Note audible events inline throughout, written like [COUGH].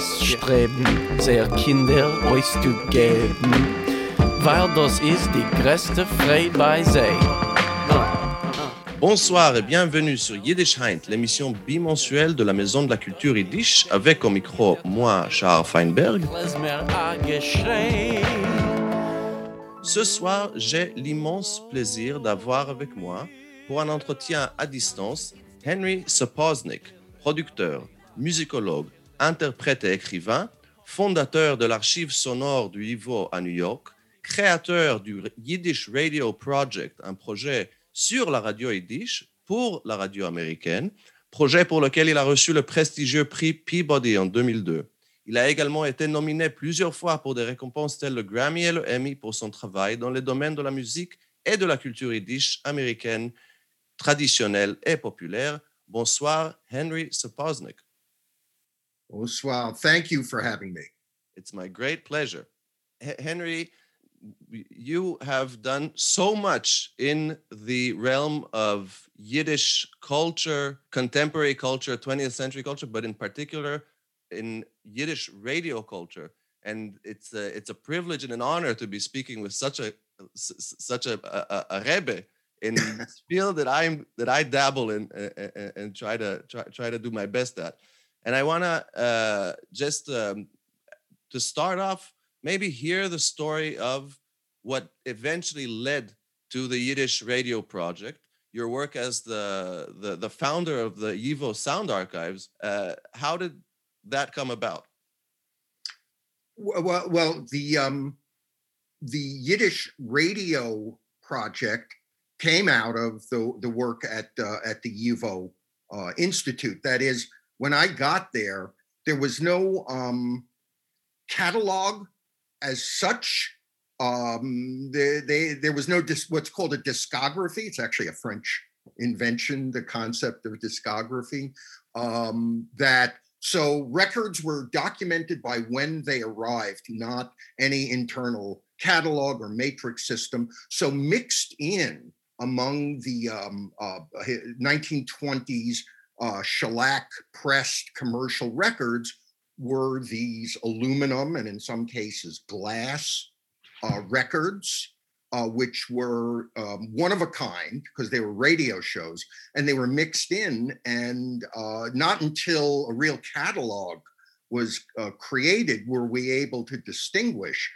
Streben, sehr Kinder zu geben, weil das ist die größte Frei bei. Bonsoir et bienvenue sur Yiddish Heint, l'émission bimensuelle de la Maison de la Culture Yiddish, avec au micro moi, Charles Feinberg. Ce soir, j'ai l'immense plaisir d'avoir avec moi, pour un entretien à distance, Henry Sapoznik, producteur, musicologue, interprète et écrivain, fondateur de l'archive sonore du Ivo à New York, créateur du Yiddish Radio Project, un projet sur la radio yiddish pour la radio américaine, projet pour lequel il a reçu le prestigieux prix Peabody en 2002. Il a également été nominé plusieurs fois pour des récompenses telles le Grammy et le Emmy pour son travail dans les domaines de la musique et de la culture yiddish américaine traditionnelle et populaire. Bonsoir, Henry Sapoznik. Bonsoir. Thank you for having me. It's my great pleasure. H- Henry, you have done so much in the realm of Yiddish culture, contemporary culture, 20th century culture, but in particular in Yiddish radio culture. And it's a, it's a privilege and an honor to be speaking with such a such a, a, a rebbe in this [LAUGHS] field that I'm that I dabble in and, and, and try to try, try to do my best at. And I want to uh, just um, to start off, maybe hear the story of what eventually led to the Yiddish Radio Project. Your work as the the, the founder of the Yivo Sound Archives. Uh, how did that come about? Well, well the um, the Yiddish radio project came out of the the work at uh, at the YIVO uh, Institute. That is, when I got there, there was no um, catalog as such. Um, they, they, there was no dis, what's called a discography. It's actually a French invention, the concept of discography. Um, that so records were documented by when they arrived, not any internal catalog or matrix system. So mixed in among the um, uh, 1920s uh, shellac pressed commercial records were these aluminum and in some cases glass uh, records, uh, which were um, one of a kind because they were radio shows and they were mixed in. And uh, not until a real catalog was uh, created were we able to distinguish.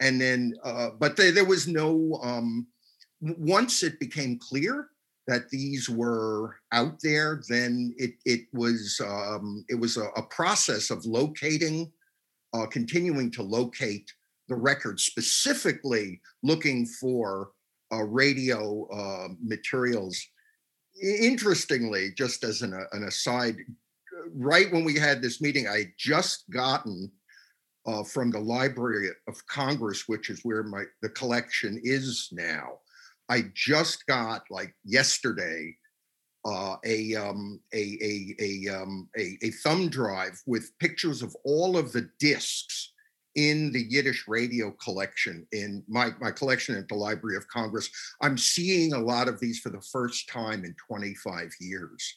And then, uh, but there, there was no, um, once it became clear that these were out there, then it, it was, um, it was a, a process of locating, uh, continuing to locate the record, specifically looking for uh, radio uh, materials. Interestingly, just as an, an aside, right when we had this meeting, I had just gotten uh, from the Library of Congress, which is where my the collection is now. I just got like yesterday uh, a, um, a, a, a, um, a, a thumb drive with pictures of all of the discs in the Yiddish radio collection in my, my collection at the Library of Congress. I'm seeing a lot of these for the first time in 25 years.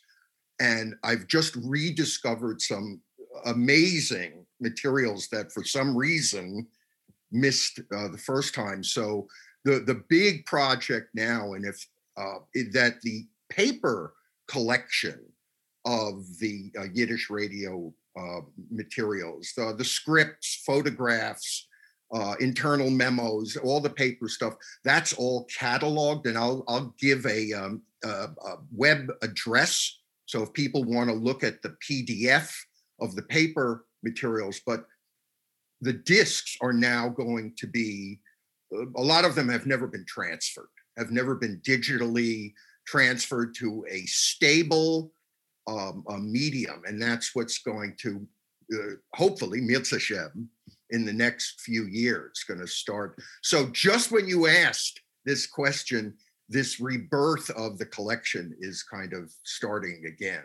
And I've just rediscovered some amazing materials that for some reason missed uh, the first time. So the, the big project now, and if uh, that the paper collection of the uh, Yiddish radio uh, materials, the, the scripts, photographs, uh, internal memos, all the paper stuff. That's all cataloged, and I'll I'll give a, um, a, a web address. So if people want to look at the PDF of the paper materials, but the discs are now going to be. A lot of them have never been transferred, have never been digitally transferred to a stable um, a medium, and that's what's going to uh, hopefully Mitzvah in the next few years going to start. So just when you asked this question, this rebirth of the collection is kind of starting again.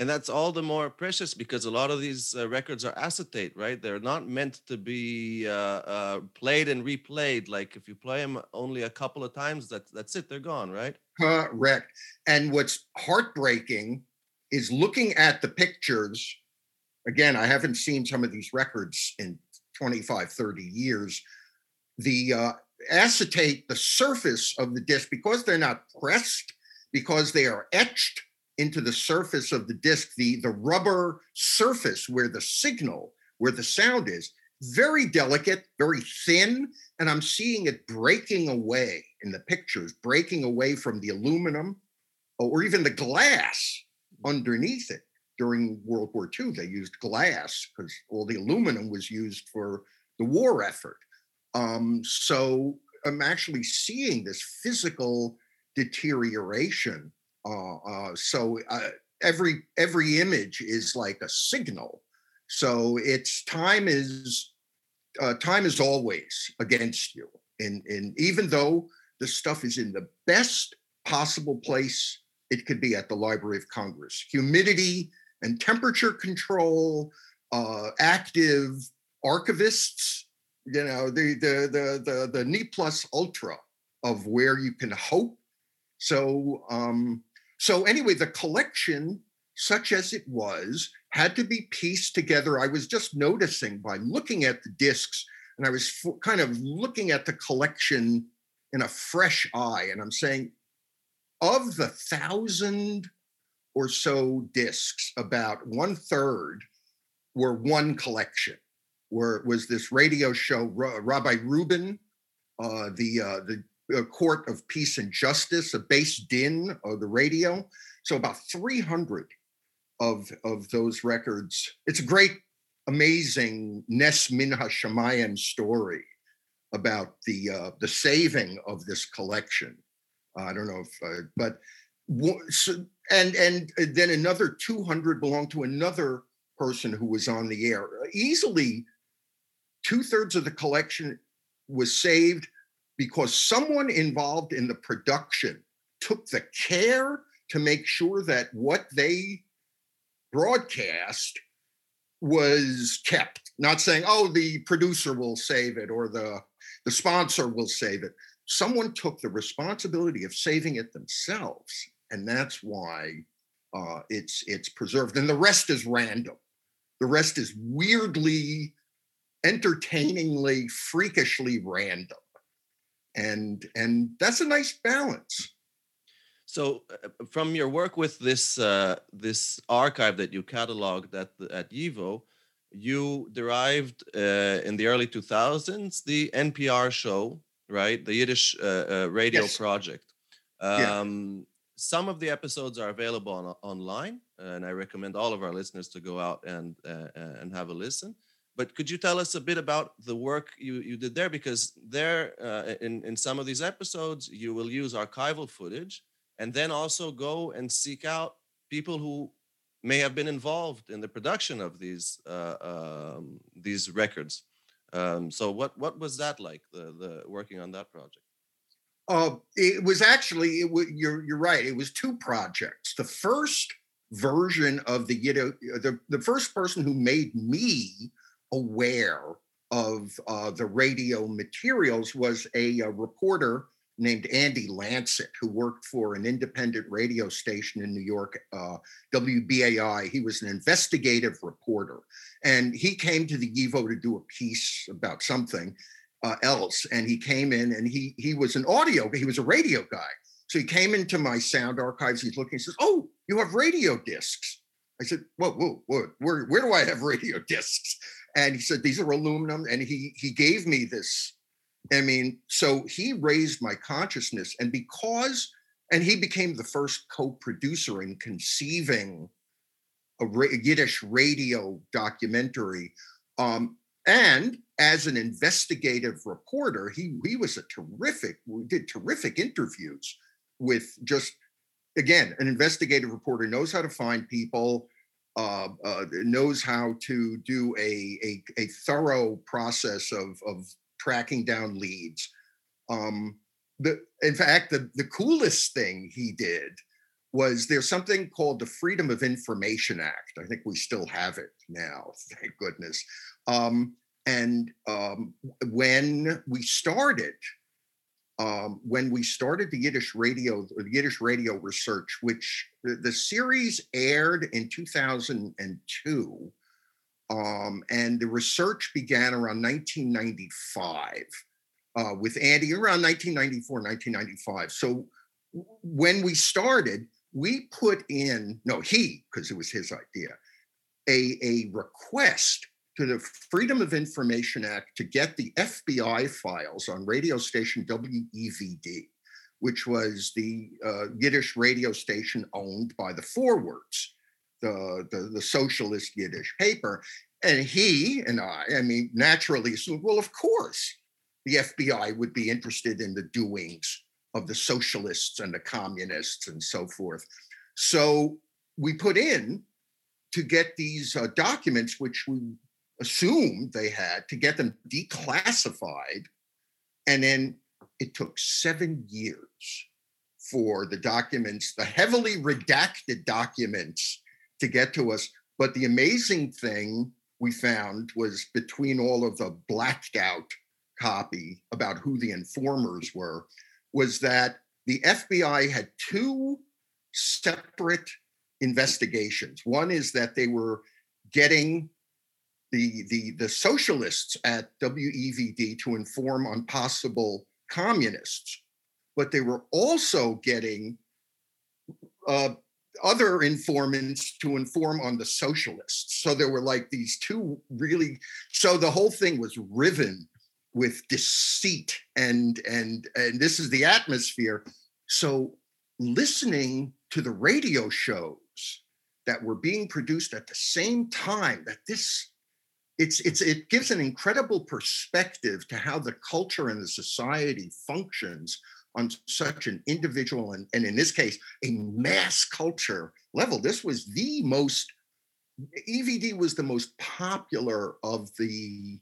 And that's all the more precious because a lot of these uh, records are acetate, right? They're not meant to be uh, uh, played and replayed. Like if you play them only a couple of times, that's that's it. They're gone, right? Correct. And what's heartbreaking is looking at the pictures again, I haven't seen some of these records in 25, 30 years. The uh, acetate, the surface of the disc, because they're not pressed, because they are etched into the surface of the disc, the, the rubber surface where the signal, where the sound is, very delicate, very thin, and I'm seeing it breaking away in the pictures, breaking away from the aluminum or even the glass underneath it. During World War II, they used glass because all the aluminum was used for the war effort. Um, so I'm actually seeing this physical deterioration. Uh, uh, so uh, every every image is like a signal. So it's time is uh, time is always against you. And, and even though the stuff is in the best possible place it could be at the Library of Congress, humidity and temperature control, uh, active archivists, you know, the the the the the ne plus ultra of where you can hope. So um, so anyway, the collection, such as it was, had to be pieced together. I was just noticing by looking at the discs, and I was f- kind of looking at the collection in a fresh eye, and I'm saying, of the thousand or so discs, about one third were one collection. Where it was this radio show? Rabbi Rubin, uh, the uh, the uh, Court of Peace and Justice, a beis din of the radio. So about 300 of of those records. It's a great, amazing Nes Min HaShamayim story about the uh, the saving of this collection. I don't know if, uh, but and and then another 200 belonged to another person who was on the air. Easily, two thirds of the collection was saved because someone involved in the production took the care to make sure that what they broadcast was kept. Not saying oh the producer will save it or the the sponsor will save it. Someone took the responsibility of saving it themselves and that's why uh, it's it's preserved. And the rest is random. The rest is weirdly entertainingly freakishly random and and that's a nice balance so, uh, from your work with this uh, this archive that you cataloged at the, at YIVO, you derived uh, in the early 2000s the NPR show, right? The Yiddish uh, uh, radio yes. project. Um, yeah. Some of the episodes are available on, online, and I recommend all of our listeners to go out and uh, and have a listen. But could you tell us a bit about the work you, you did there? Because there, in in some of these episodes, you will use archival footage and then also go and seek out people who may have been involved in the production of these uh, um, these records. Um, so what what was that like? The the working on that project. Uh, it was actually it you're you're right. It was two projects. The first version of the know the the first person who made me aware of uh, the radio materials was a, a reporter named Andy Lanset, who worked for an independent radio station in New York, uh, WBAI. He was an investigative reporter. And he came to the YIVO to do a piece about something uh, else. And he came in and he, he was an audio, he was a radio guy. So he came into my sound archives. He's looking, he says, Oh, you have radio discs. I said, Whoa, whoa, whoa, where, where do I have [LAUGHS] radio discs? And he said, These are aluminum. And he he gave me this I mean, so he raised my consciousness. And because, and he became the first co producer in conceiving a Yiddish radio documentary. Um, and as an investigative reporter, he, he was a terrific, we did terrific interviews with just, again, an investigative reporter knows how to find people, uh, uh, knows how to do a, a, a thorough process of, of tracking down leads. Um, the, in fact, the, the coolest thing he did was there's something called the Freedom of Information Act. I think we still have it now, [LAUGHS] thank goodness. Um, and um, when we started, um, when we started the Yiddish radio, the Yiddish radio research, which the, the series aired in 2002, Um, and the research began around 1995 uh, with Andy around 1994, 1995. So when we started, we put in, no, he, because it was his idea, a, a request to the Freedom of Information Act to get the FBI files on radio station WEVD, which was the uh, Yiddish radio station owned by the Forwards, the, the, the socialist Yiddish paper. And he and I, I mean, naturally assumed, well, of course, the FBI would be interested in the doings of the socialists and the communists and so forth. So we put in to get these uh, documents, which we assumed they had, to get them declassified. And then it took seven years for the documents, the heavily redacted documents, to get to us. But the amazing thing we found was between all of the blacked out copy about who the informers were, was that the FBI had two separate investigations. One is that they were getting the, the, the socialists at WEVD to inform on possible communists, but they were also getting uh, other informants to inform on the socialists. So there were like these two really, so the whole thing was riven with deceit and and and this is the atmosphere so listening to the radio shows that were being produced at the same time that this it's it's it gives an incredible perspective to how the culture and the society functions on such an individual and, and in this case a mass culture level. This was the most evd was the most popular of the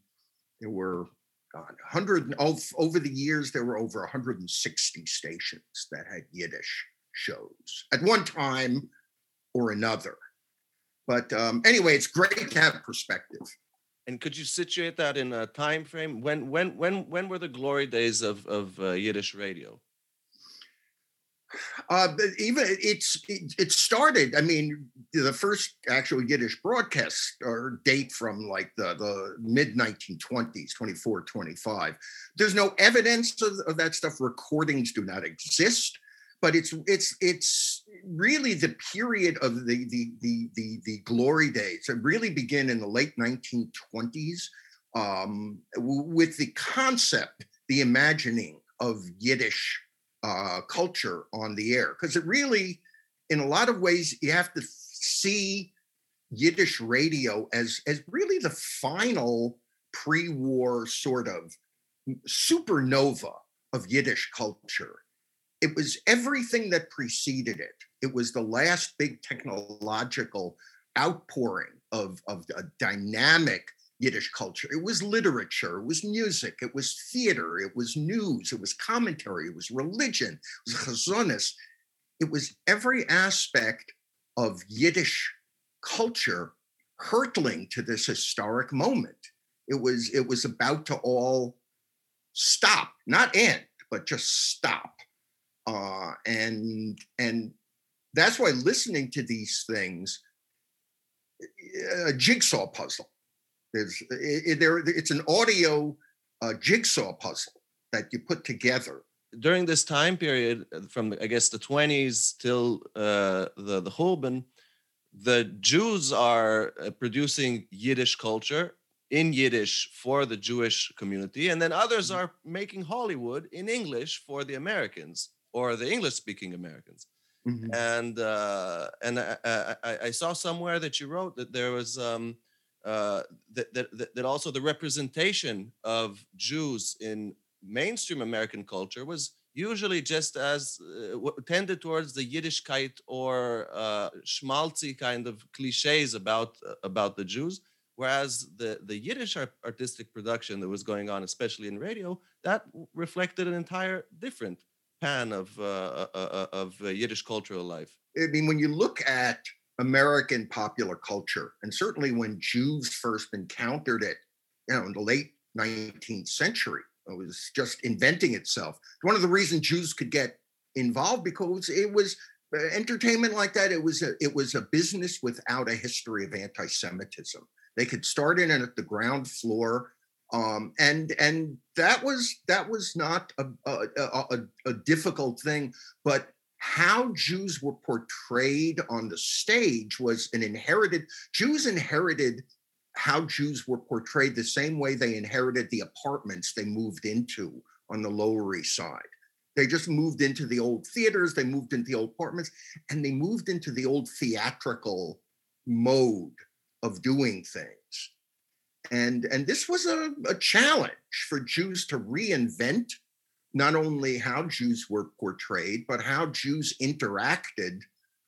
there were 100 over the years there were over 160 stations that had yiddish shows at one time or another. But um, anyway it's great to have perspective and could you situate that in a time frame when when when when were the glory days of of uh, yiddish radio uh, even it's it, it, started. I mean, the first actual Yiddish broadcast or date from like the the mid 1920s, 24, 25. There's no evidence of, of that stuff. Recordings do not exist, but it's it's it's really the period of the the the the, the glory days. It really begin in the late 1920s um, with the concept, the imagining of Yiddish uh, culture on the air because it really, in a lot of ways, you have to see Yiddish radio as as really the final pre-war sort of supernova of Yiddish culture. It was everything that preceded it. It was the last big technological outpouring of, of a dynamic Yiddish culture. It was literature, it was music, it was theater, it was news, it was commentary, it was religion, it was chazonis. It was every aspect of Yiddish culture hurtling to this historic moment. It was it was about to all stop, not end, but just stop. Uh, and and that's why listening to these things, a jigsaw puzzle there's it, there it's an audio uh, jigsaw puzzle that you put together. During this time period, from I guess the 20s till uh, the the Churban, the Jews are producing Yiddish culture in Yiddish for the Jewish community, and then others mm-hmm. are making Hollywood in English for the Americans or the English-speaking Americans. Mm-hmm. And uh, and I, I, I, saw somewhere that you wrote that there was um, uh, that, that, that also the representation of Jews in mainstream American culture was usually just as uh, tended towards the Yiddishkeit or uh, schmaltzy kind of cliches about uh, about the Jews, whereas the the Yiddish art, artistic production that was going on, especially in radio, that reflected an entire different pan of uh, uh, uh of Yiddish cultural life. I mean, when you look at American popular culture. And certainly when Jews first encountered it, you know, in the late 19th century, it was just inventing itself. One of the reasons Jews could get involved because it was uh, entertainment like that. It was a, it was a business without a history of anti-Semitism. They could start in at the ground floor. Um, and and that was that was not a, a, a, a difficult thing, but how Jews were portrayed on the stage was an inherited Jews inherited how Jews were portrayed the same way they inherited the apartments they moved into on the Lower East Side. They just moved into the old theaters, they moved into the old apartments, and they moved into the old theatrical mode of doing things. And, and this was a, a challenge for Jews to reinvent not only how Jews were portrayed, but how Jews interacted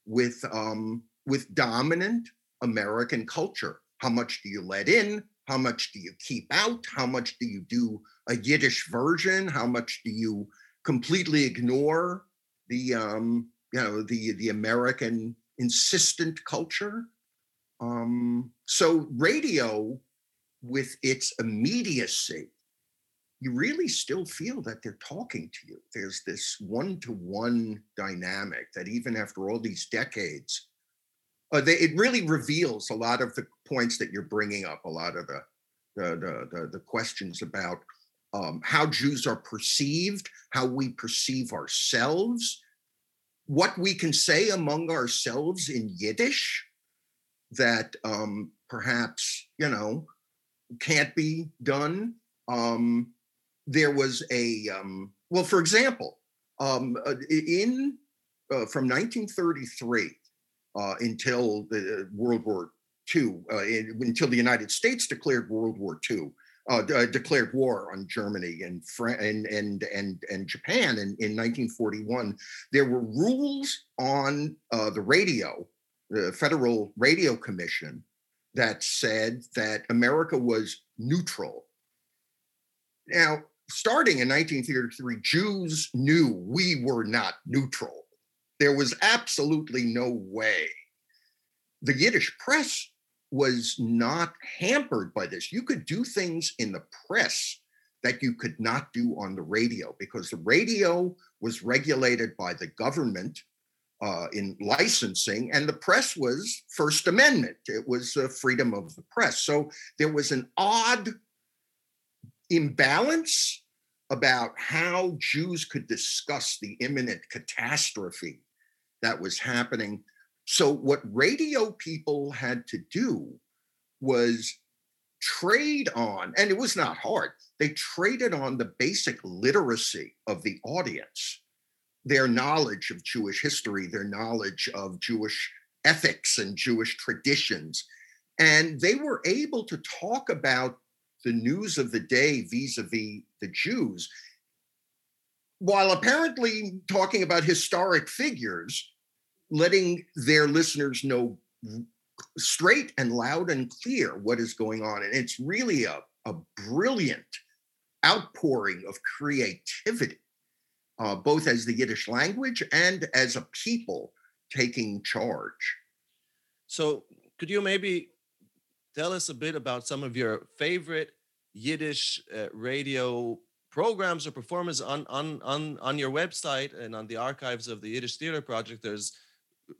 with, um, with dominant American culture. How much do you let in? How much do you keep out? How much do you do a Yiddish version? How much do you completely ignore the um, you know the the American insistent culture? Um, so radio, with its immediacy, you really still feel that they're talking to you. There's this one-to-one dynamic that even after all these decades, uh, they, it really reveals a lot of the points that you're bringing up, a lot of the the the, the, the questions about um, how Jews are perceived, how we perceive ourselves, what we can say among ourselves in Yiddish that um, perhaps you know can't be done. Um, there was a um, well, for example, um, uh, in uh, from 1933 uh, until the World War II, uh, until the United States declared World War II. Uh, uh, declared war on Germany and, Fran- and and and and Japan in, in 1941. There were rules on uh, the radio, the Federal Radio Commission, that said that America was neutral. Now, starting in 1933, Jews knew we were not neutral. There was absolutely no way. The Yiddish press was not hampered by this. You could do things in the press that you could not do on the radio because the radio was regulated by the government uh, in licensing, and the press was First Amendment. It was uh, freedom of the press. So there was an odd imbalance about how Jews could discuss the imminent catastrophe that was happening so, what radio people had to do was trade on, and it was not hard, they traded on the basic literacy of the audience, their knowledge of Jewish history, their knowledge of Jewish ethics and Jewish traditions. And they were able to talk about the news of the day vis a vis the Jews, while apparently talking about historic figures letting their listeners know straight and loud and clear what is going on. And it's really a, a brilliant outpouring of creativity, uh, both as the Yiddish language and as a people taking charge. So, could you maybe tell us a bit about some of your favorite Yiddish uh, radio programs or performances on, on on on your website and on the archives of the Yiddish Theater Project? There's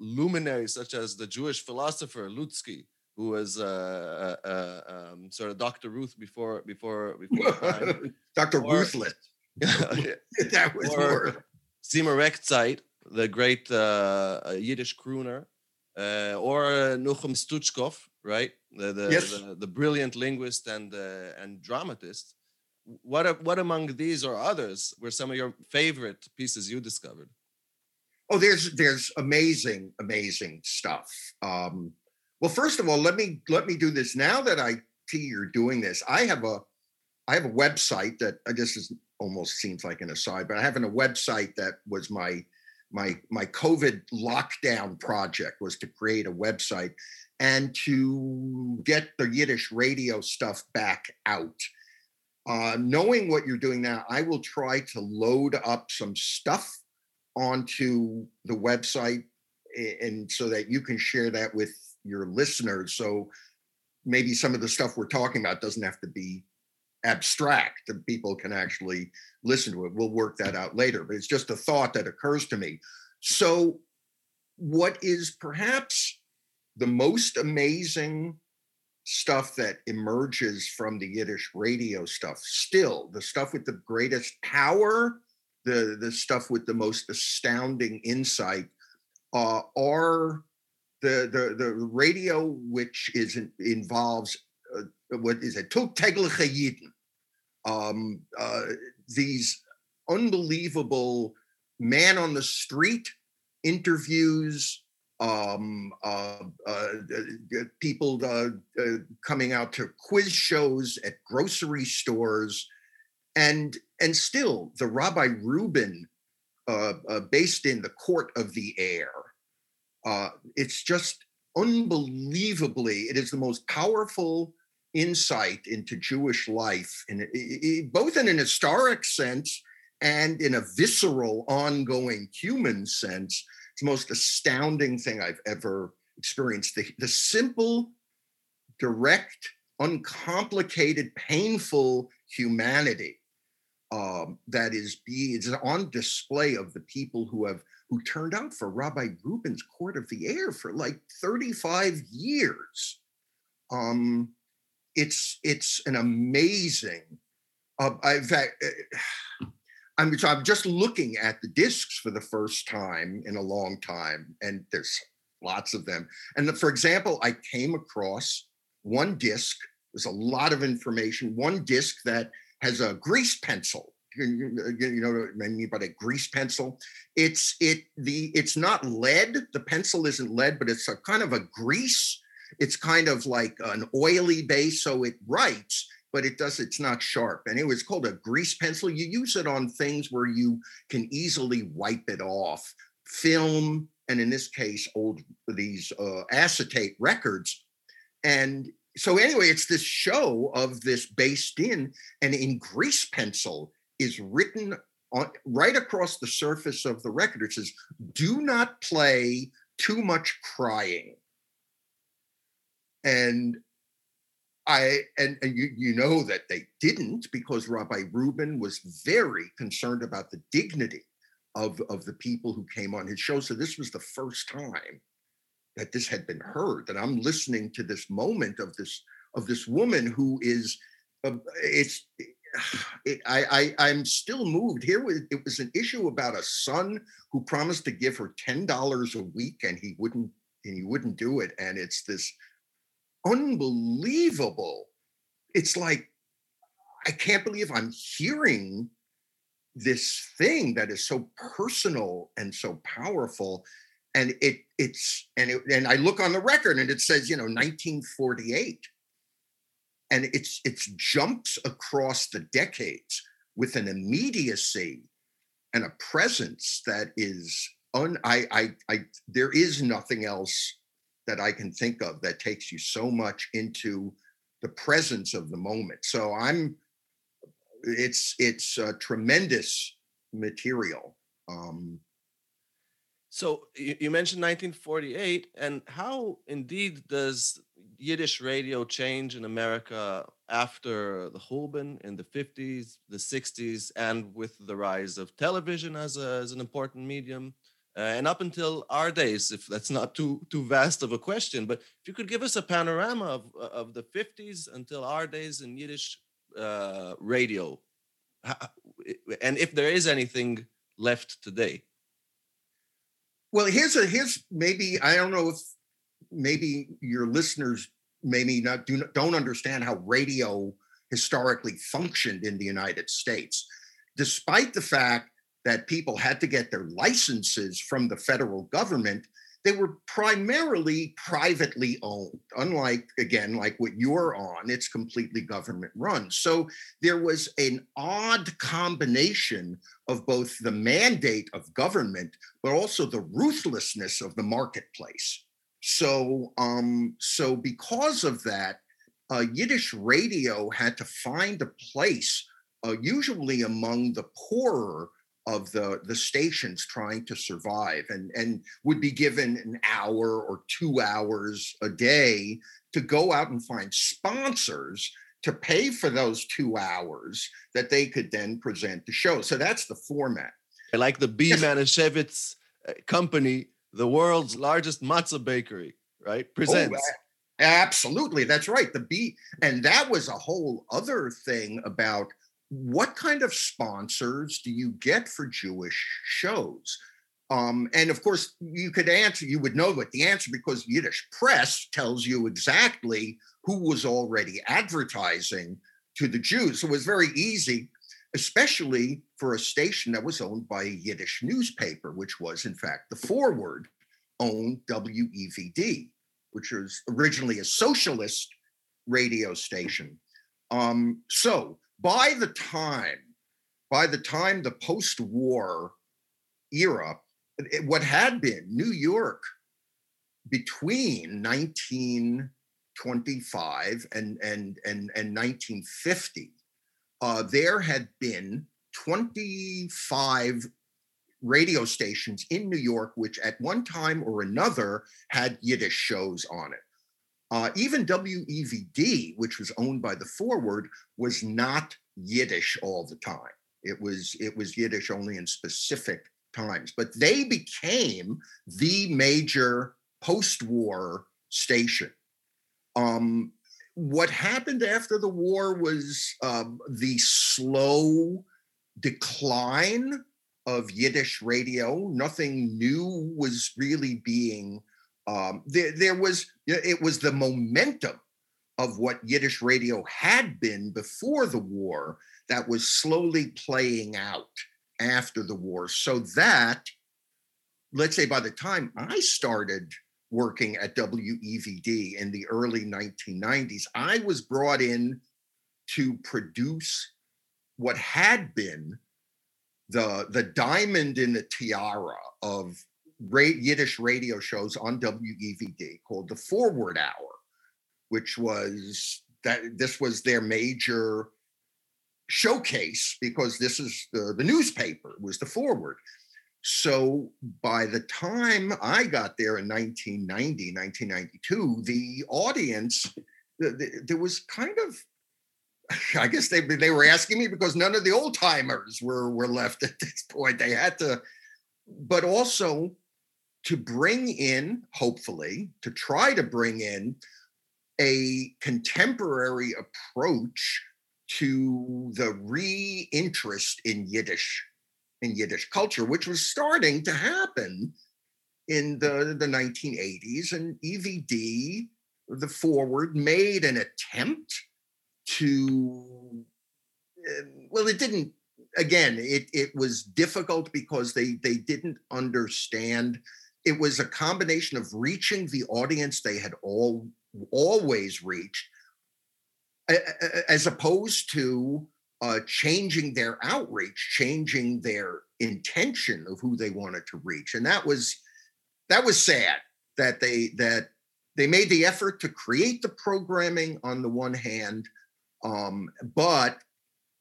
luminaries such as the Jewish philosopher Lutzky, who was uh, uh, uh, um, sort of Dr. Ruth before before before [LAUGHS] Dr. Or, Ruthless. [LAUGHS] [LAUGHS] that was or Seymour Rechtzeit, the great uh, uh, Yiddish crooner, uh, or Nuchem Stutchkoff, right? The the, yes. the, the brilliant linguist and and dramatist. What what among these or others were some of your favorite pieces you discovered? Oh, there's there's amazing, amazing stuff. Um, well, first of all, let me let me do this now that I see you're doing this. I have a I have a website that I guess is almost seems like an aside, but I have a website that was my my my COVID lockdown project was to create a website and to get the Yiddish radio stuff back out. Uh, knowing what you're doing now, I will try to load up some stuff onto the website and so that you can share that with your listeners so maybe some of the stuff we're talking about doesn't have to be abstract and people can actually listen to it we'll work that out later but it's just a thought that occurs to me so what is perhaps the most amazing stuff that emerges from the Yiddish radio stuff. Still, the stuff with the greatest power, the the stuff with the most astounding insight, uh, are the the the radio which is involves what is it? Tegliche Yidden. Um, uh, these unbelievable man on the street interviews um, uh, uh, people uh, uh, coming out to quiz shows at grocery stores, and and still the Rabbi Rubin, uh, uh, beis din the Court of the Air. it's just unbelievably. It is the most powerful insight into Jewish life, in, both in an historic sense and in a visceral, ongoing human sense It's the most astounding thing I've ever experienced. The, the simple, direct, uncomplicated, painful humanity um, that is be is on display of the people who have who turned out for Rabbi Rubin's Court of the Air for like 35 years. Um, it's it's an amazing. Uh, in fact, I'm, so I'm just looking at the discs for the first time in a long time, and there's lots of them. And the, for example, I came across one disc. There's a lot of information. One disc that has a grease pencil. You, you know what I mean by a grease pencil? It's it the it's not lead. The pencil isn't lead, but it's a kind of a grease. It's kind of like an oily base, so it writes but it does it's not sharp. And it was called a grease pencil. You use it on things where you can easily wipe it off. Film and in this case old these uh, acetate records. And so anyway it's this show of this beis din and in grease pencil is written on right across the surface of the record. It says do not play too much crying and I and, and you you know that they didn't because Rabbi Rubin was very concerned about the dignity of of the people who came on his show. So this was the first time that this had been heard. That I'm listening to this moment of this of this woman who is uh, it's it, I, I I'm still moved. Here was it was an issue about a son who promised to give her ten dollars a week and he wouldn't and he wouldn't do it. And it's this unbelievable. It's like, I can't believe I'm hearing this thing that is so personal and so powerful. And it it's and it, and I look on the record and it says, you know, 1948. And it's it's jumps across the decades with an immediacy and a presence that is un I I I there is nothing else that I can think of that takes you so much into the presence of the moment. So I'm, it's it's a tremendous material. Um, so you, you mentioned 1948, and how indeed does Yiddish radio change in America after the Churban in the 50s, the 60s, and with the rise of television as, a, as an important medium? Uh, and up until our days, if that's not too too vast of a question, but if you could give us a panorama of of the 50s until our days in Yiddish uh, radio, and if there is anything left today. Well, here's a here's maybe I don't know if maybe your listeners maybe not do don't understand how radio historically functioned in the United States, despite the fact that people had to get their licenses from the federal government, they were primarily privately owned. Unlike, again, like what you're on, it's completely government run. So there was an odd combination of both the mandate of government, but also the ruthlessness of the marketplace. So, um, so because of that, uh, Yiddish radio had to find a place, uh, usually among the poorer of the the stations trying to survive and and would be given an hour or two hours a day to go out and find sponsors to pay for those two hours that they could then present the show. So that's the format. Like the b manischewitz uh, company the world's largest matzah bakery right? Oh, presents. oh, Absolutely, that's right. The B, and that was a whole other thing about what kind of sponsors do you get for Jewish shows? Um, and of course, you could answer, you would know what the answer because Yiddish press tells you exactly who was already advertising to the Jews. So it was very easy, especially for a station that was owned by a Yiddish newspaper, which was, in fact, the Forward owned WEVD, which was originally a socialist radio station. Um, so by the time, by the time the post-war era, what had been New York between 1925 and, and, and, and 1950, uh, there had been 25 radio stations in New York, which at one time or another had Yiddish shows on it. Uh, even WEVD, which was owned by the Forward, was not Yiddish all the time. It was it was Yiddish only in specific times. But they became the major post-war station. Um, what happened after the war was um, the slow decline of Yiddish radio. Nothing new was really being um, there, there was it was the momentum of what Yiddish radio had been before the war that was slowly playing out after the war. So that, let's say, by the time I started working at WEVD in the early 1990s, I was brought in to produce what had been the the diamond in the tiara of Yiddish radio shows on WEVD called the Forward Hour, which was that this was their major showcase because this is the, the newspaper was the Forward. So by the time I got there in 1990, 1992, the audience, the, the, there was kind of I guess they they were asking me because none of the old timers were were left at this point. They had to, but also to bring in, hopefully, to try to bring in a contemporary approach to the re-interest in Yiddish in Yiddish culture, which was starting to happen in the, the 1980s. And EVD, the forward, made an attempt to eh, well, it didn't again, it it was difficult because they they didn't understand it was a combination of reaching the audience they had all always reached as opposed to uh, changing their outreach changing their intention of who they wanted to reach. And that was that was sad that they that they made the effort to create the programming on the one hand um, but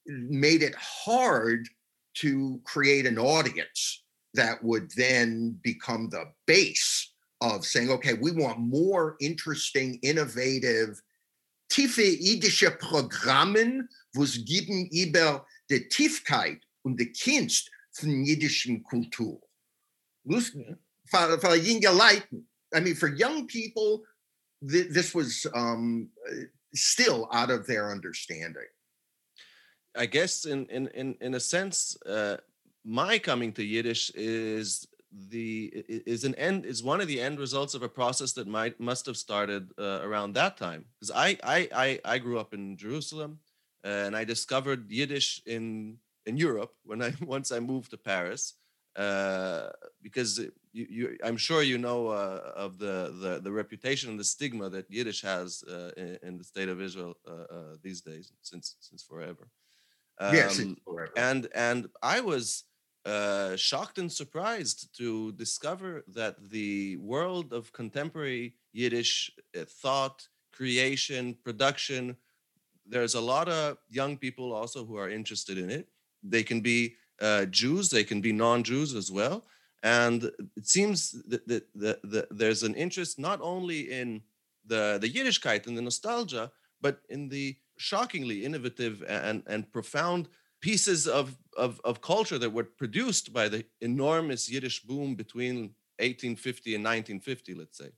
made it hard to create an audience that would then become the base of saying, okay, we want more interesting, innovative, tiefe idische Programmen, wo es geben über die Tiefkeit und die Kunst von jiddischen Kultur. For, for younger light, I mean, for young people, th- this was um, still out of their understanding. I guess in in in in a sense, uh, my coming to Yiddish is the is an end is one of the end results of a process that might must have started uh, around that time because I, I I I grew up in Jerusalem uh, and I discovered Yiddish in in Europe when I [LAUGHS] once I moved to Paris uh, because you, you I'm sure you know uh, of the, the the reputation and the stigma that Yiddish has uh, in, in, the state of Israel uh, these days since since forever. Um, yes, and and I was uh, shocked and surprised to discover that the world of contemporary Yiddish uh, thought, creation, production, there's a lot of young people also who are interested in it. They can be uh, Jews, they can be non-Jews as well, and it seems that, that, that, that there's an interest not only in the the Yiddishkeit and the nostalgia, but in the shockingly innovative and, and profound pieces of, of, of culture that were produced by the enormous Yiddish boom between 1850 and 1950, let's say.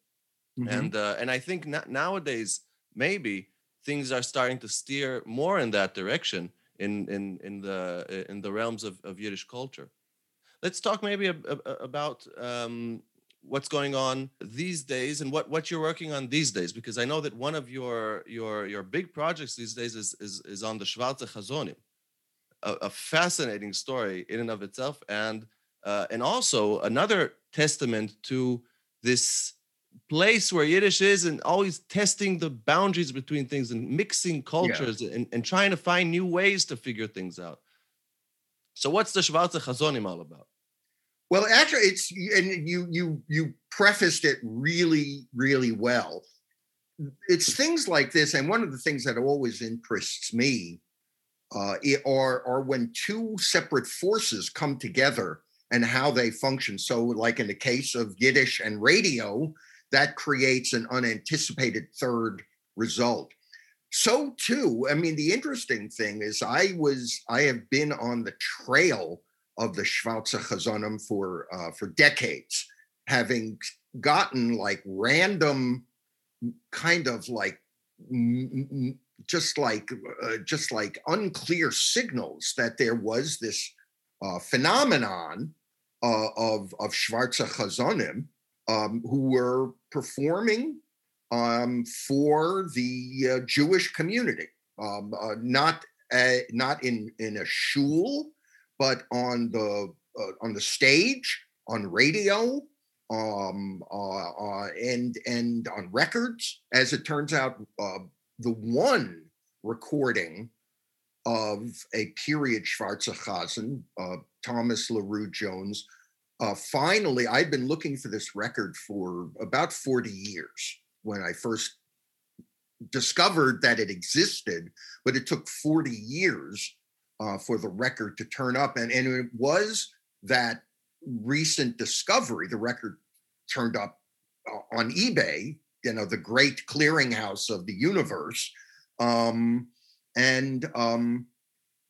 Mm-hmm. And uh, and I think na- nowadays maybe things are starting to steer more in that direction in in in the in the realms of, of Yiddish culture. Let's talk maybe about um, what's going on these days and what what you're working on these days because I know that one of your your your big projects these days is is, is on the Schwarze Chazonim, a, a fascinating story in and of itself and uh, and also another testament to this place where Yiddish is and always testing the boundaries between things and mixing cultures yeah. and, and trying to find new ways to figure things out. So what's the Schwarze Chazonim all about? Well, actually, it's and you you you prefaced it really really well. It's things like this, and one of the things that always interests me uh, are are when two separate forces come together and how they function. So, like in the case of Yiddish and radio, that creates an unanticipated third result. So too, I mean, the interesting thing is I was I have been on the trail of the Schwarze Chazonim for uh, for decades, having gotten like random kind of like just like uh, just like unclear signals that there was this uh, phenomenon uh, of of Schwarze Chazonim um, who were performing um, for the uh, Jewish community, um, uh, not not in in a shul, but on the uh, on the stage, on radio, um, uh, uh, and and on records. As it turns out, uh, the one recording of a period Schwarze Chazan, Thomas LaRue Jones, uh, finally, I'd been looking for this record for about 40 years when I first discovered that it existed, but it took 40 years uh, for the record to turn up. And, and it was that recent discovery. The record turned up uh, on eBay, you know, the great clearinghouse of the universe. Um, and um,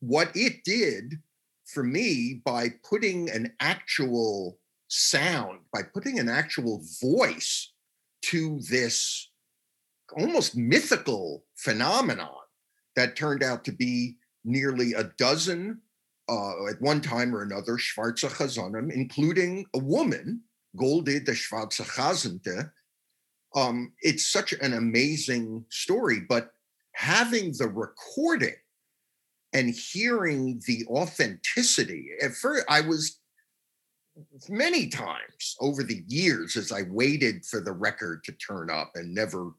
what it did for me by putting an actual sound, by putting an actual voice to this almost mythical phenomenon that turned out to be nearly a dozen uh, at one time or another Schwarze Chazonim, including a woman, Goldie the Schwarze Chazante. Um, it's such an amazing story, but having the recording and hearing the authenticity. At first, I was many times over the years as I waited for the record to turn up and never,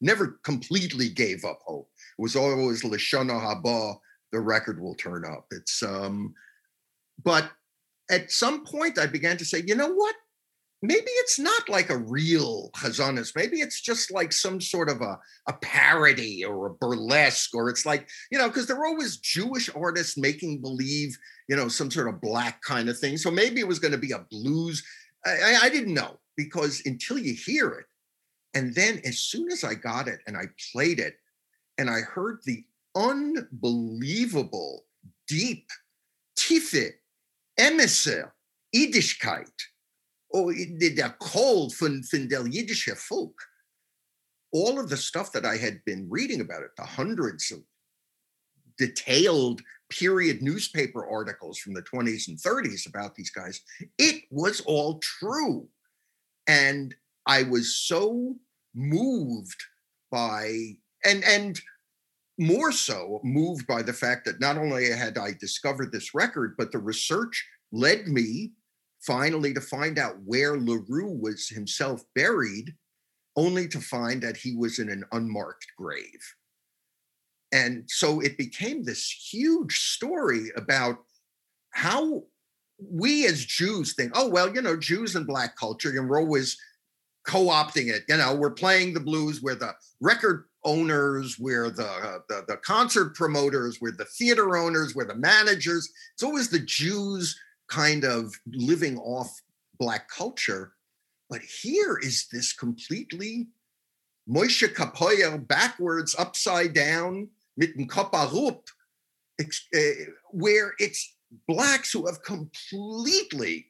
never completely gave up hope. It was always Lashana Haba, the record will turn up. It's um, but at some point I began to say, you know what? Maybe it's not like a real chazonis. Maybe it's just like some sort of a, a parody or a burlesque, or it's like, you know, because there are always Jewish artists making believe, you know, some sort of black kind of thing. So maybe it was going to be a blues. I, I didn't know because until you hear it. And then as soon as I got it and I played it and I heard the unbelievable, deep, tiefe, emissary, Yiddishkeit oh, der Call von, der jüdische Folk, all of the stuff that I had been reading about it, the hundreds of detailed period newspaper articles from the 20s and 30s about these guys, it was all true. And I was so moved by, and, and, more so moved by the fact that not only had I discovered this record, but the research led me finally to find out where LaRue was himself buried, only to find that he was in an unmarked grave. And so it became this huge story about how we as Jews think, oh, well, you know, Jews and Black culture, and we're always co opting it. You know, we're playing the blues, we're the record owners, we're the, uh, the, the concert promoters, we're the theater owners, we're the managers. It's always the Jews kind of living off black culture. But here is this completely Moshe Kapoyer backwards, upside down, mitten Koparup, eh, where it's blacks who have completely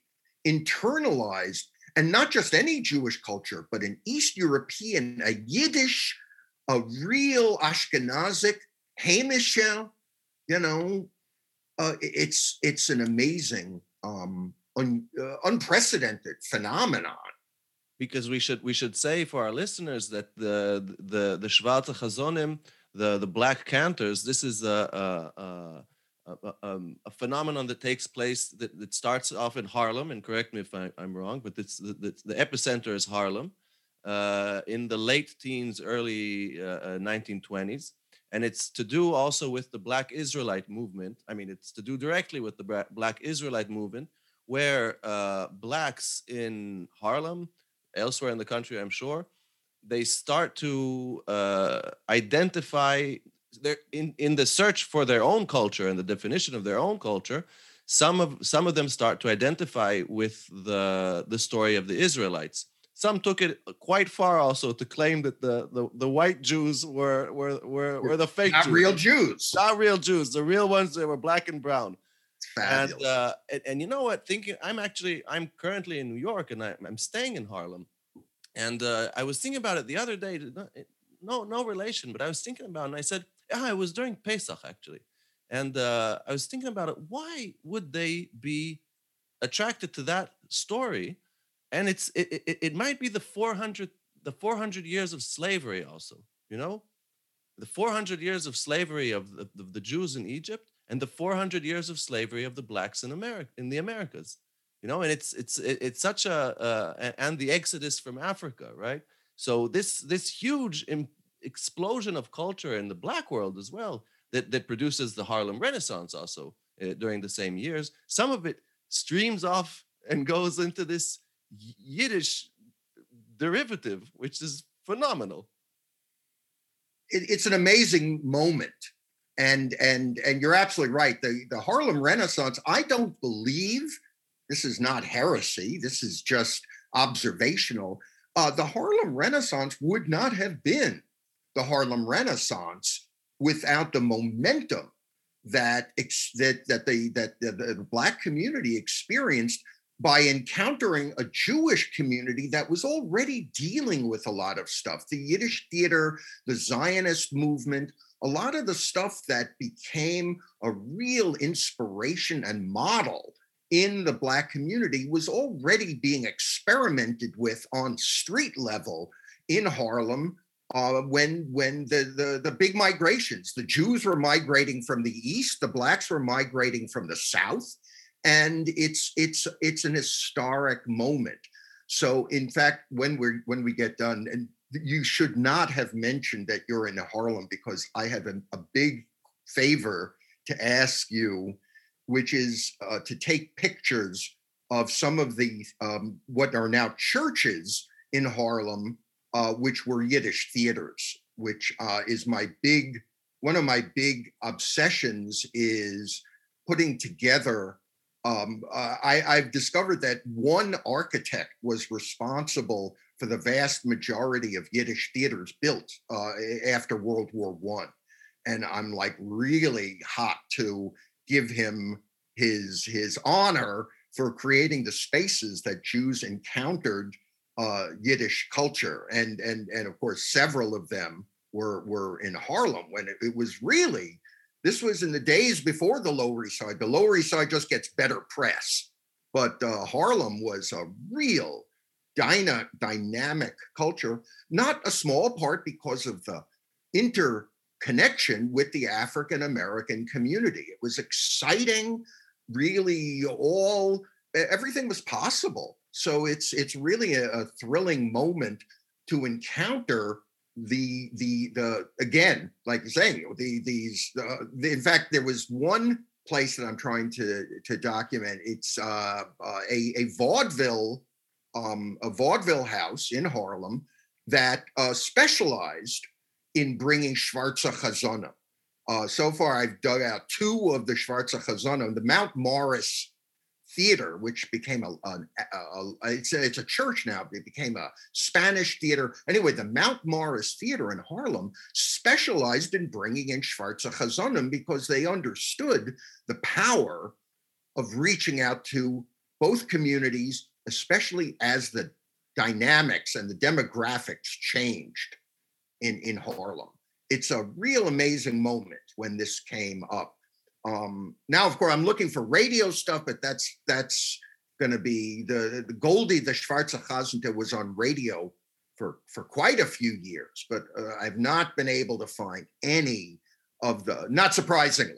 internalized and not just any Jewish culture, but an East European, a Yiddish, a real Ashkenazic, Hamisha, you know, uh, it's it's an amazing, um, un, uh, unprecedented phenomenon. Because we should we should say for our listeners that the the the Schwarze Chazonim, the the black cantors, this is a, a, a a, um, a, phenomenon that takes place that, that, starts off in Harlem, and correct me if I, am wrong, but it's the, the, the, epicenter is Harlem uh, in the late teens, early uh, 1920s. And it's to do also with the Black Israelite movement. I mean, it's to do directly with the Black Israelite movement, where uh, Blacks in Harlem, elsewhere in the country, I'm sure, they start to uh, identify they're in, in the search for their own culture and the definition of their own culture some of some of them start to identify with the the story of the israelites some took it quite far also to claim that the the, the white jews were were were, were the fake not jews. real jews not real jews the real ones that were black and brown and, uh, and, and you know what thinking i'm actually i'm currently in new york and I, i'm staying in harlem and uh, i was thinking about it the other day no no relation but i was thinking about it and i said yeah, it was during Pesach actually, and uh, I was thinking about it. Why would they be attracted to that story? And it's it, it, it might be the 400 the 400 years of slavery also. You know, the 400 years of slavery of the, the Jews in Egypt and the 400 years of slavery of the blacks in America in the Americas. You know, and it's it's it's such a uh, and the exodus from Africa, right? So this this huge explosion of culture in the black world as well that, that produces the Harlem Renaissance also uh, during the same years. Some of it streams off and goes into this Yiddish derivative, which is phenomenal. It, it's an amazing moment. And and and you're absolutely right. The the Harlem Renaissance, I don't believe this is not heresy. This is just observational. Uh, the Harlem Renaissance would not have been the Harlem Renaissance without the momentum that that that the that the, the black community experienced by encountering a Jewish community that was already dealing with a lot of stuff. The Yiddish theater, the Zionist movement, a lot of the stuff that became a real inspiration and model in the Black community was already being experimented with on street level in Harlem uh, when when the, the the big migrations, the Jews were migrating from the east, the blacks were migrating from the south, and it's it's it's an historic moment. So, in fact, when we're when we get done, and you should not have mentioned that you're in Harlem because I have a, a big favor to ask you, which is uh, to take pictures of some of the um, what are now churches in Harlem uh, which were Yiddish theaters, which uh, is my big, one of my big obsessions is putting together. Um, uh, I, I've discovered that one architect was responsible for the vast majority of Yiddish theaters built uh, after World War One, and I'm like really hot to give him his his honor for creating the spaces that Jews encountered uh, Yiddish culture, and and and of course several of them were were in Harlem when it, it was really this was in the days before the Lower East Side. The Lower East Side just gets better press, but uh, Harlem was a real dyna, dynamic culture, not a small part because of the interconnection with the African American community. It was exciting, really all everything was possible so it's it's really a, a thrilling moment to encounter the the the again like you're saying the these uh, the, in fact there was one place that i'm trying to to document. It's uh, uh, a, a vaudeville um, a vaudeville house in harlem that uh, specialized in bringing schwarze chazonim uh, so far i've dug out two of the schwarze chazonim the mount morris theater, which became a, a, a, a, it's, a, it's a church now. It became a Spanish theater. Anyway, the Mount Morris Theater in Harlem specialized in bringing in Schwarze Chazonim because they understood the power of reaching out to both communities especially as the dynamics and the demographics changed in, in Harlem. It's a real amazing moment when this came up. Um, now, of course, I'm looking for radio stuff, but that's that's going to be the, the Goldie, the Schwarze Chazante was on radio for for quite a few years, but uh, I've not been able to find any of the. Not surprisingly,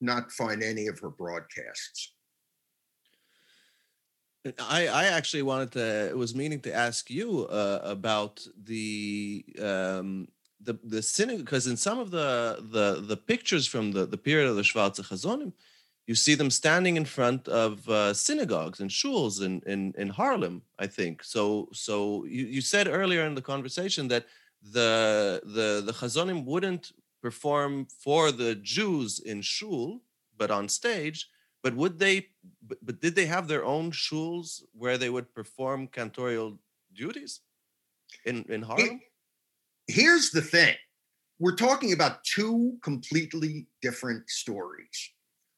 not find any of her broadcasts. I, I actually wanted to was meaning to ask you uh, about the um, the the synagogue because in some of the the the pictures from the the period of the Schwarze Chazonim, you see them standing in front of uh, synagogues and shuls in, in in Harlem. I think so. So you, you said earlier in the conversation that the the the Chazonim wouldn't perform for the Jews in shul, but on stage but would they? But, but did they have their own shuls where they would perform cantorial duties in in Harlem? Here's the thing: we're talking about two completely different stories.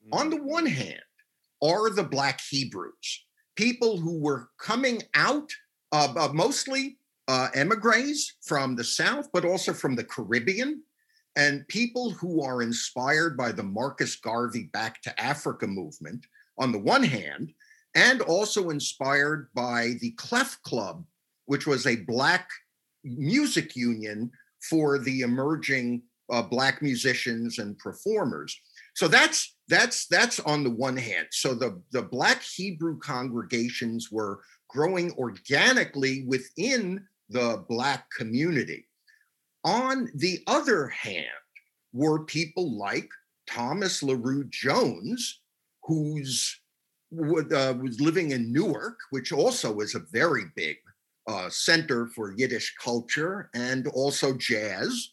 Mm-hmm. On the mm. one hand, are the Black Hebrews people who were coming out, uh, uh, mostly uh, emigres from the South, but also from the Caribbean and people who are inspired by the Marcus Garvey Back to Africa movement, on the one hand, and also inspired by the Clef Club, which was a Black music union for the emerging uh, Black musicians and performers. So that's that's that's on the one hand. So the the Black Hebrew congregations were growing organically within the Black community. On the other hand, were people like Thomas LaRue Jones, who's uh, was living in Newark, which also was a very big uh, center for Yiddish culture and also jazz.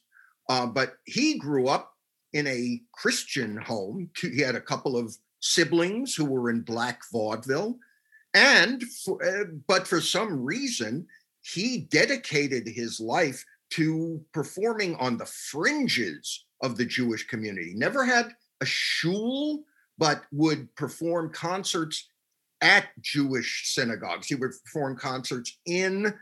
Uh, but he grew up in a Christian home. He had a couple of siblings who were in Black vaudeville, and for, uh, but for some reason he dedicated his life to performing on the fringes of the Jewish community. Never had a shul, but would perform concerts at Jewish synagogues. He would perform concerts in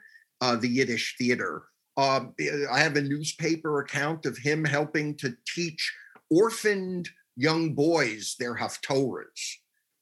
uh, the Yiddish theater. Uh, I have a newspaper account of him helping to teach orphaned young boys their haftorahs.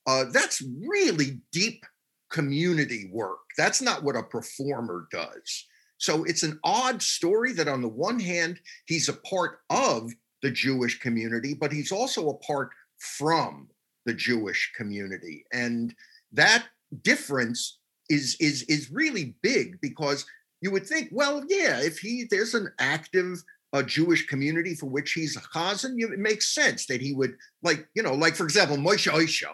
Uh, that's really deep community work. That's not what a performer does. So it's an odd story that, on the one hand, he's a part of the Jewish community, but he's also a part from the Jewish community. And that difference is is is really big because you would think, well, yeah, if he there's an active uh, Jewish community for which he's a chazan, it makes sense that he would like, you know, like for example, Moishe Oysher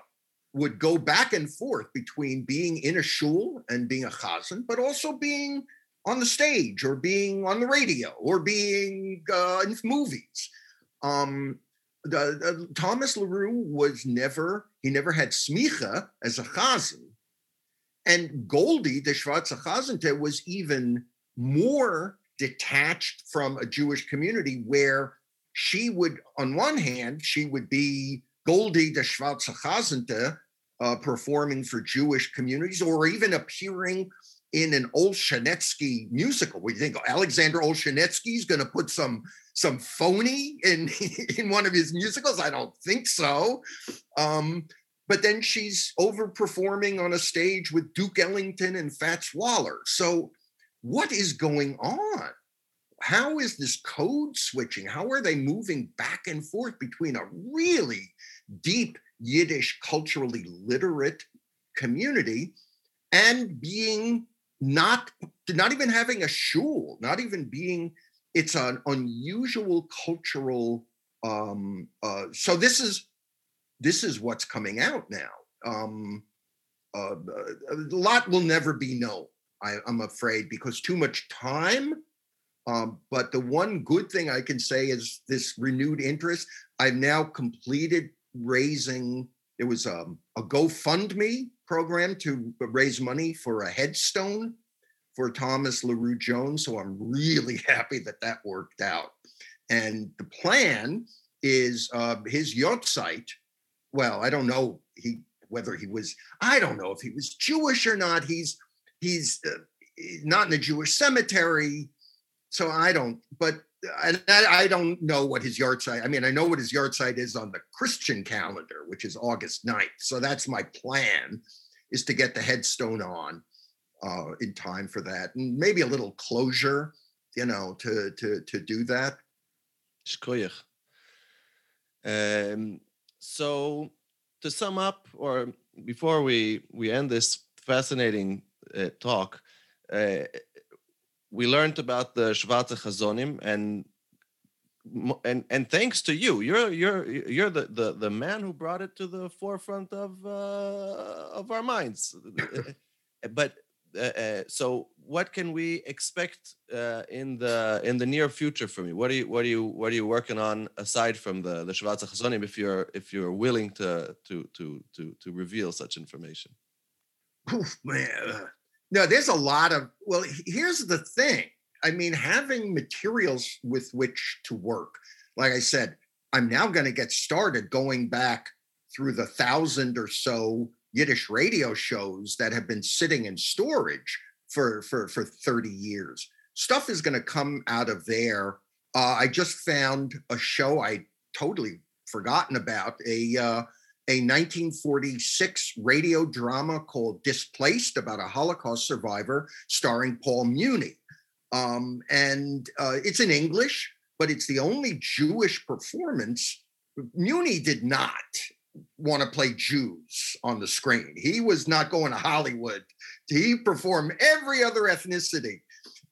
would go back and forth between being in a shul and being a chazan, but also being on the stage or being on the radio or being uh, in movies. Um, the, Thomas LaRue was never, he never had smicha as a chazan. And Goldie, the Schwarze Chazante, was even more detached from a Jewish community where she would, on one hand, she would be Goldie, the Schwarze Chazante, uh, performing for Jewish communities or even appearing in an Olshanetsky musical. We think Alexander Olshanetsky is going to put some some phony in [LAUGHS] in one of his musicals? I don't think so. Um, but then she's overperforming on a stage with Duke Ellington and Fats Waller. So what is going on? How is this code switching? How are they moving back and forth between a really deep Yiddish culturally literate community and being not not even having a shul, not even being it's an unusual cultural um, uh, so this is this is what's coming out now. Um, uh, a lot will never be known I, am afraid because too much time um, but the one good thing i can say is this renewed interest. I've now completed raising it was um, a gofundme program to raise money for a headstone for Thomas LaRue Jones. So I'm really [LAUGHS] happy that that worked out. And the plan is uh, his site. Well, I don't know. He whether he was, I don't know if he was Jewish or not. He's he's uh, not in a Jewish cemetery, so I don't. But I, I don't know what his yahrzeit. I mean, I know what his yahrzeit is on the Christian calendar, which is August 9th. So that's my plan, is to get the headstone on uh, in time for that, and maybe a little closure, you know, to to to do that. Um, so to sum up, or before we we end this fascinating uh, talk, uh, we learned about the Schwarze Chazonim and and and thanks to you, you're you're you're the the, the man who brought it to the forefront of uh, of our minds. [LAUGHS] but uh, uh, so what can we expect uh, in the in the near future from you? What are you what are you what are you working on aside from the the Schwarze Chazonim? If you're if you're willing to to to to to reveal such information. Oof, man. No, there's a lot of well. Here's the thing. I mean, having materials with which to work. Like I said, I'm now going to get started going back through the thousand or so Yiddish radio shows that have been sitting in storage for for for 30 years. Stuff is going to come out of there. Uh, I just found a show I totally forgotten about a uh, a 1946 radio drama called Displaced about a Holocaust survivor, starring Paul Muni. Um, and uh, it's in English, but it's the only Jewish performance. Muni did not want to play Jews on the screen. He was not going to Hollywood. He performed every other ethnicity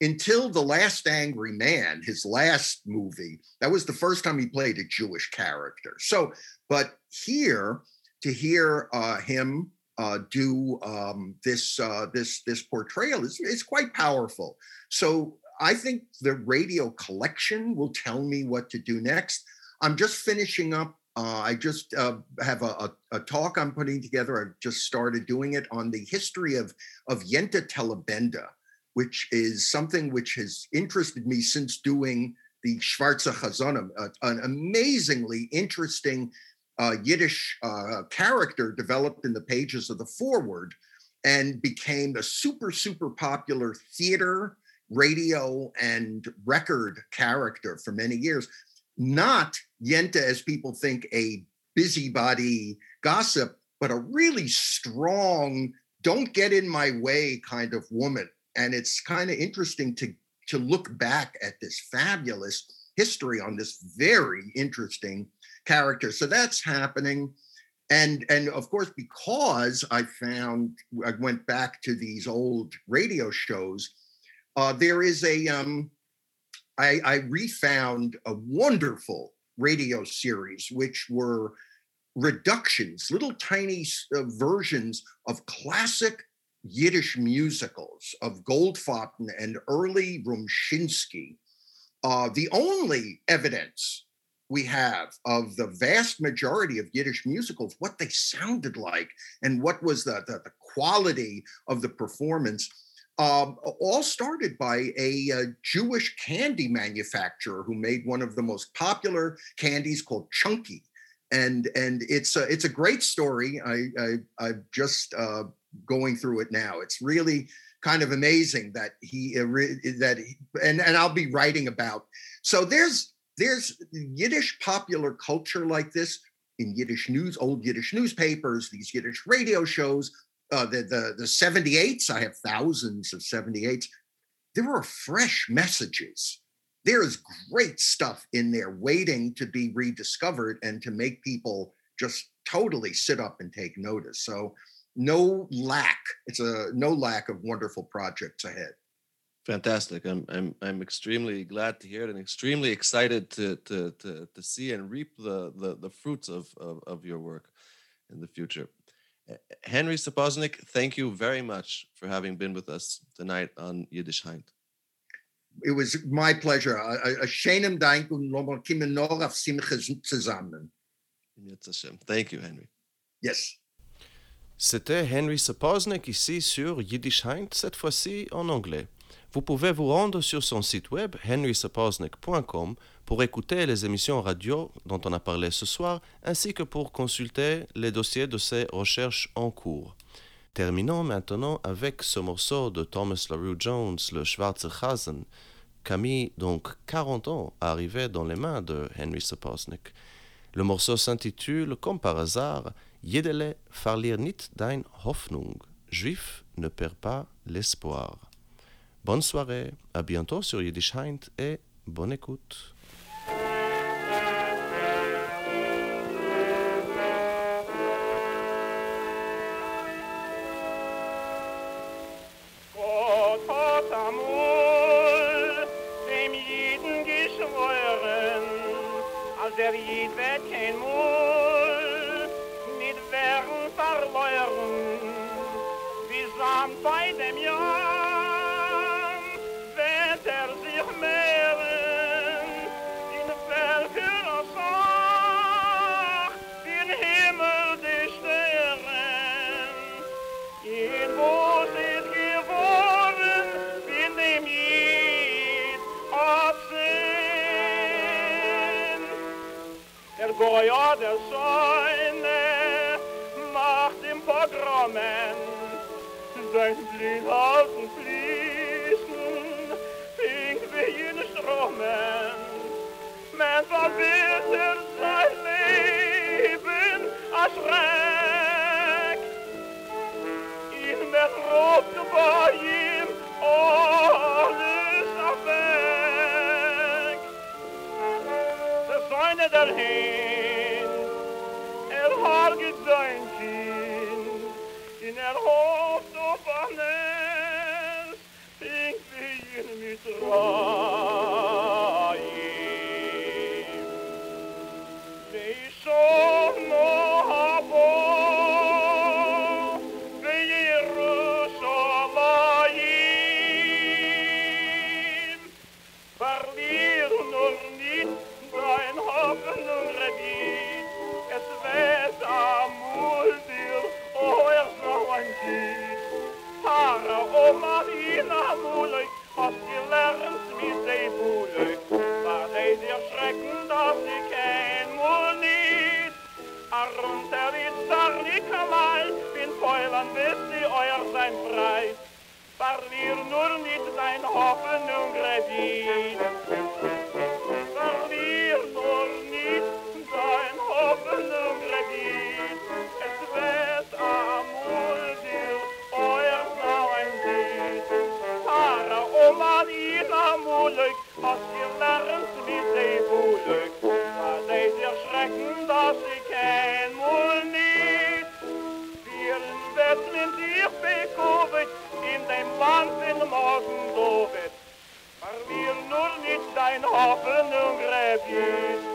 until The Last Angry Man, his last movie. That was the first time he played a Jewish character. So, but here to hear uh, him uh, do um, this uh, this this portrayal is is quite powerful. So I think the radio collection will tell me what to do next. I'm just finishing up uh, I just uh, have a, a, a, talk I'm putting together. I've just started doing it on the history of, of Yenta Telebenda, which is something which has interested me since doing the Schwarze Chazonim, uh, an amazingly interesting uh, Yiddish uh, character developed in the pages of the Forward and became a super, super popular theater, radio, and record character for many years not Yenta, as people think, a busybody gossip, but a really strong, don't get in my way kind of woman. And it's kind of interesting to, to look back at this fabulous history on this very interesting character. So that's happening. And, and of course, because I found, I went back to these old radio shows, uh, there is a, um, I, I refound a wonderful radio series, which were reductions, little tiny uh, versions of classic Yiddish musicals of Goldfaden and early Rumshinsky. Uh, the only evidence we have of the vast majority of Yiddish musicals, what they sounded like, and what was the, the, the quality of the performance um, all started by a, a, Jewish candy manufacturer who made one of the most popular candies called Chunky, and and it's a, it's a great story. I, I am just uh, going through it now. It's really kind of amazing that he uh, that he, and and I'll be writing about. So there's there's Yiddish popular culture like this in Yiddish news, old Yiddish newspapers, these Yiddish radio shows uh, the, the the 78s. I have thousands of 78s. There are fresh messages. There is great stuff in there waiting to be rediscovered and to make people just totally sit up and take notice. So no lack. It's a no lack of wonderful projects ahead. Fantastic. I'm I'm I'm extremely glad to hear it and extremely excited to to to, to see and reap the, the the fruits of, of, of your work in the future. Henry Sapoznik, thank you very much for having been with us tonight on Yiddish Heint. It was my pleasure. A schönem Dank und nochmal kommen noch auf Simche zusammen. Thank you, Henry. Yes. C'était Henry Sapoznik ici sur Yiddish Heint, cette fois-ci en anglais. Vous pouvez vous rendre sur son site web henrysaposnik.com pour écouter les émissions radio dont on a parlé ce soir, ainsi que pour consulter les dossiers de ses recherches en cours. Terminons maintenant avec ce morceau de Thomas LaRue Jones, le Schwarze Hasen, qu'a mis donc 40 ans à arriver dans les mains de Henry Saposnik. Le morceau s'intitule, comme par hasard, Jedele verliert nicht dein Hoffnung. Juif ne perd pas l'espoir. Bonne soirée, à bientôt sur Yiddish Heint et bonne écoute. Säune dahin, er har gedein Kind, in er hofft auf Anes, fing wie in Mitzrayim. Feulan, wisst ihr, euer sein frei. Verlier nur nicht dein Hoffnung, Rebit. open un greffier.